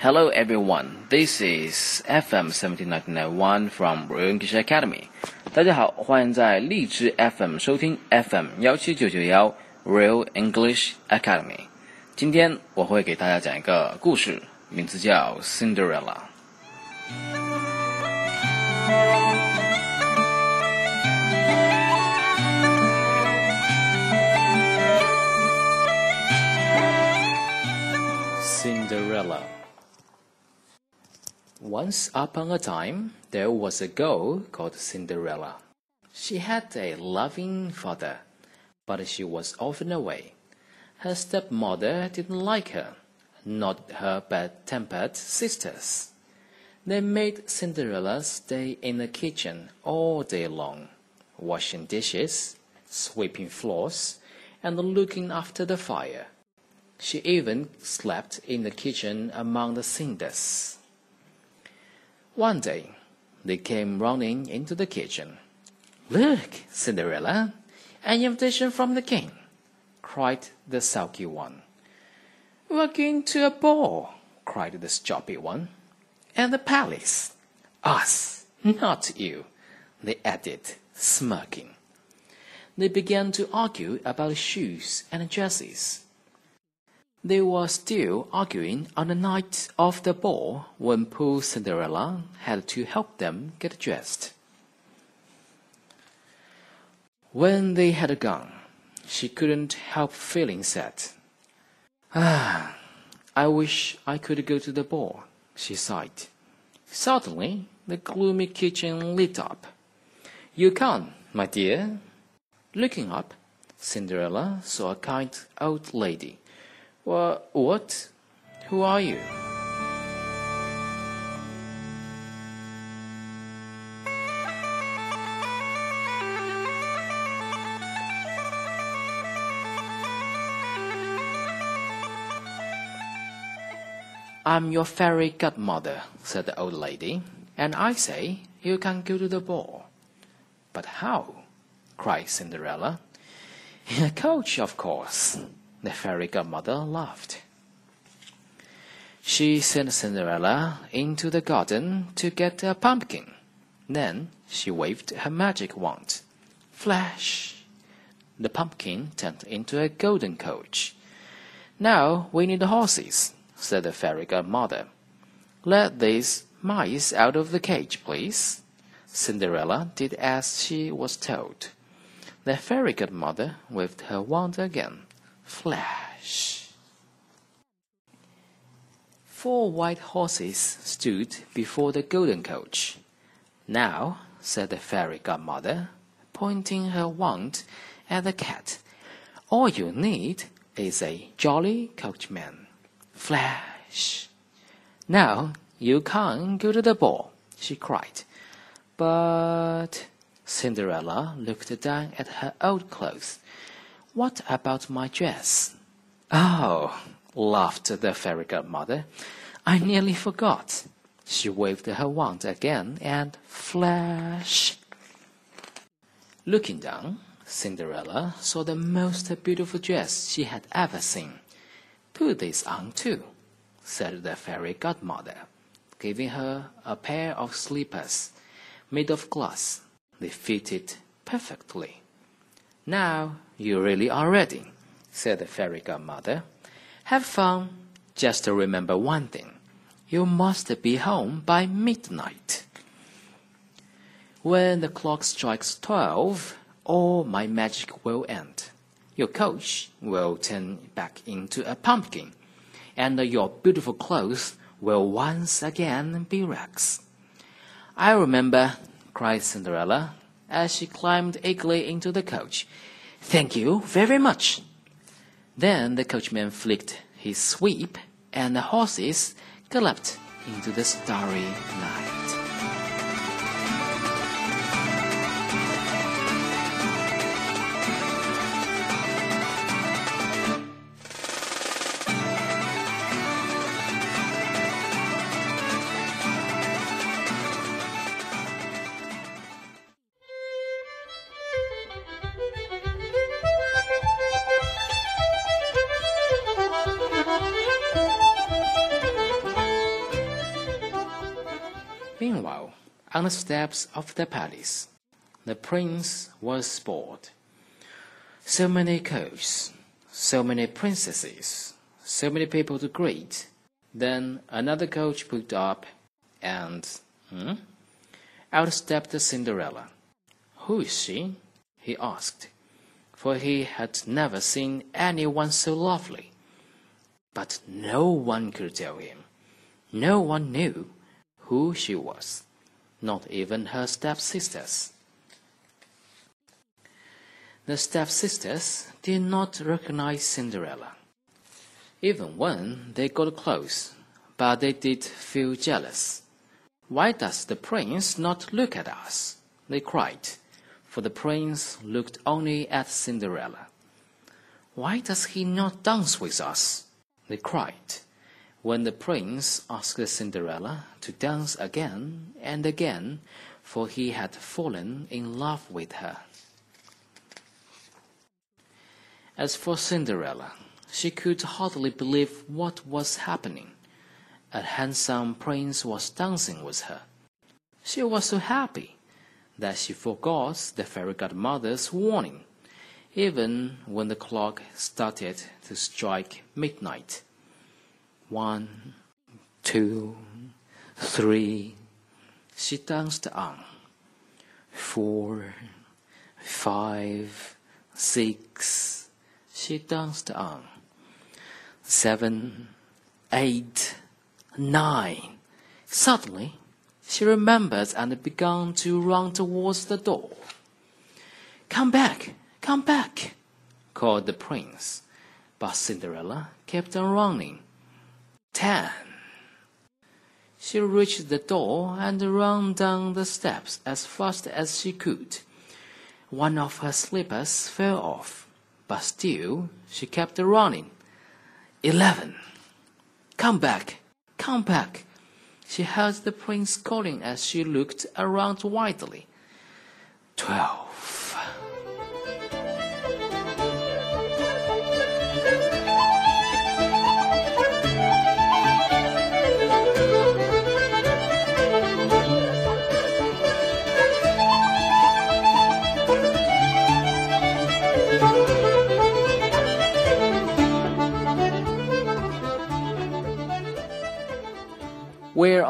Hello everyone, this is FM 17991 from Real English Academy. 大家好，欢迎在荔枝 FM 收听 FM 幺七九九幺 Real English Academy。今天我会给大家讲一个故事，名字叫 Cinderella。Cinderella. Once upon a time, there was a girl called Cinderella. She had a loving father, but she was often away. Her stepmother didn't like her, not her bad tempered sisters. They made Cinderella stay in the kitchen all day long, washing dishes, sweeping floors, and looking after the fire. She even slept in the kitchen among the cinders. One day, they came running into the kitchen. Look, Cinderella, an invitation from the king, cried the sulky one. We're going to a ball, cried the stroppy one. And the palace. Us, not you, they added, smirking. They began to argue about shoes and dresses. They were still arguing on the night of the ball when poor Cinderella had to help them get dressed. When they had gone, she couldn't help feeling sad. Ah, I wish I could go to the ball, she sighed. Suddenly, the gloomy kitchen lit up. You can't, my dear. Looking up, Cinderella saw a kind old lady what? What? Who are you? I'm your fairy godmother, said the old lady, and I say you can go to the ball. But how? cried Cinderella. In a coach, of course. The fairy godmother laughed. She sent Cinderella into the garden to get a pumpkin. Then she waved her magic wand. Flash! The pumpkin turned into a golden coach. Now we need horses, said the fairy godmother. Let these mice out of the cage, please. Cinderella did as she was told. The fairy godmother waved her wand again flash. Four white horses stood before the golden coach. Now, said the fairy godmother, pointing her wand at the cat, all you need is a jolly coachman. Flash! Now you can't go to the ball, she cried. But Cinderella looked down at her old clothes. What about my dress? Oh, laughed the fairy godmother. I nearly forgot. She waved her wand again and flash. Looking down, Cinderella saw the most beautiful dress she had ever seen. Put this on too, said the fairy godmother, giving her a pair of slippers made of glass. They fitted perfectly. Now you really are ready, said the fairy godmother. Have fun. Just remember one thing. You must be home by midnight. When the clock strikes twelve, all my magic will end. Your coach will turn back into a pumpkin, and your beautiful clothes will once again be rags. I remember, cried Cinderella, as she climbed eagerly into the coach. Thank you very much. Then the coachman flicked his sweep, and the horses galloped into the starry night. Meanwhile, on the steps of the palace, the prince was bored. So many courts, so many princesses, so many people to greet. Then another coach pulled up, and hmm, out stepped Cinderella. Who is she? he asked, for he had never seen anyone so lovely. But no one could tell him. No one knew who she was, not even her stepsisters. The stepsisters did not recognize Cinderella, even when they got close, but they did feel jealous. Why does the prince not look at us? They cried, for the prince looked only at Cinderella. Why does he not dance with us? They cried, when the prince asked Cinderella to dance again and again, for he had fallen in love with her. As for Cinderella, she could hardly believe what was happening. A handsome prince was dancing with her. She was so happy that she forgot the fairy godmother's warning, even when the clock started to strike midnight. One, two, three, she danced on. Four, five, six, she danced on. Seven, eight, nine. Suddenly, she remembered and began to run towards the door. Come back, come back, called the prince. But Cinderella kept on running. Ten. She reached the door and ran down the steps as fast as she could. One of her slippers fell off but still she kept running. Eleven. Come back, come back. She heard the prince calling as she looked around widely. Twelve.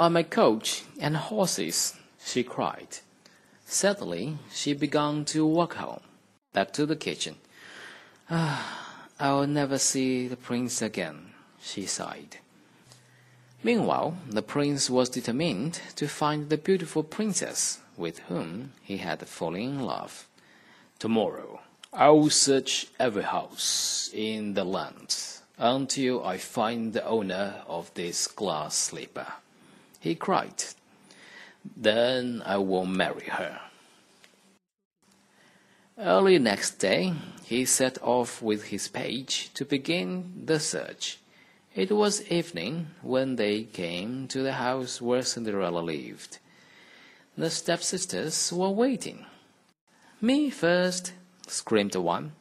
Are my coach and horses? she cried. Suddenly, she began to walk home, back to the kitchen. Ah, I'll never see the prince again, she sighed. Meanwhile, the prince was determined to find the beautiful princess with whom he had fallen in love. Tomorrow, I'll search every house in the land until I find the owner of this glass slipper he cried. Then I will marry her. Early next day, he set off with his page to begin the search. It was evening when they came to the house where Cinderella lived. The stepsisters were waiting. Me first, screamed one.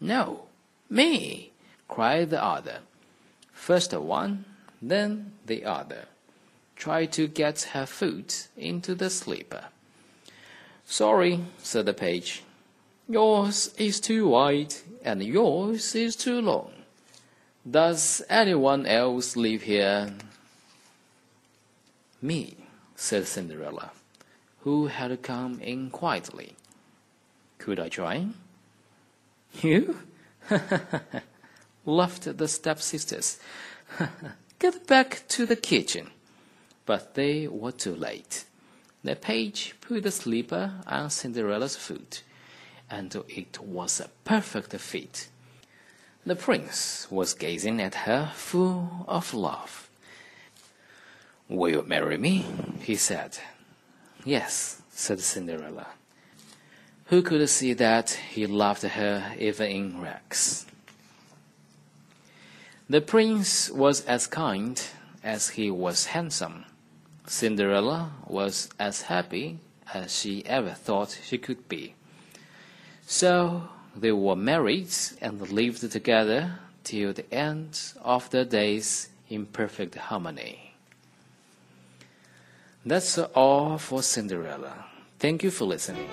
No, me, cried the other. First one, then the other tried to get her foot into the slipper. Sorry, said the page. Yours is too wide, and yours is too long. Does anyone else live here? Me, said Cinderella, who had come in quietly. Could I try? You? laughed the stepsisters. Get back to the kitchen but they were too late. The page put the slipper on Cinderella's foot, and it was a perfect fit. The prince was gazing at her full of love. Will you marry me? he said. Yes, said Cinderella. Who could see that he loved her even in rags? The prince was as kind as he was handsome. Cinderella was as happy as she ever thought she could be. So they were married and lived together till the end of their days in perfect harmony. That's all for Cinderella. Thank you for listening.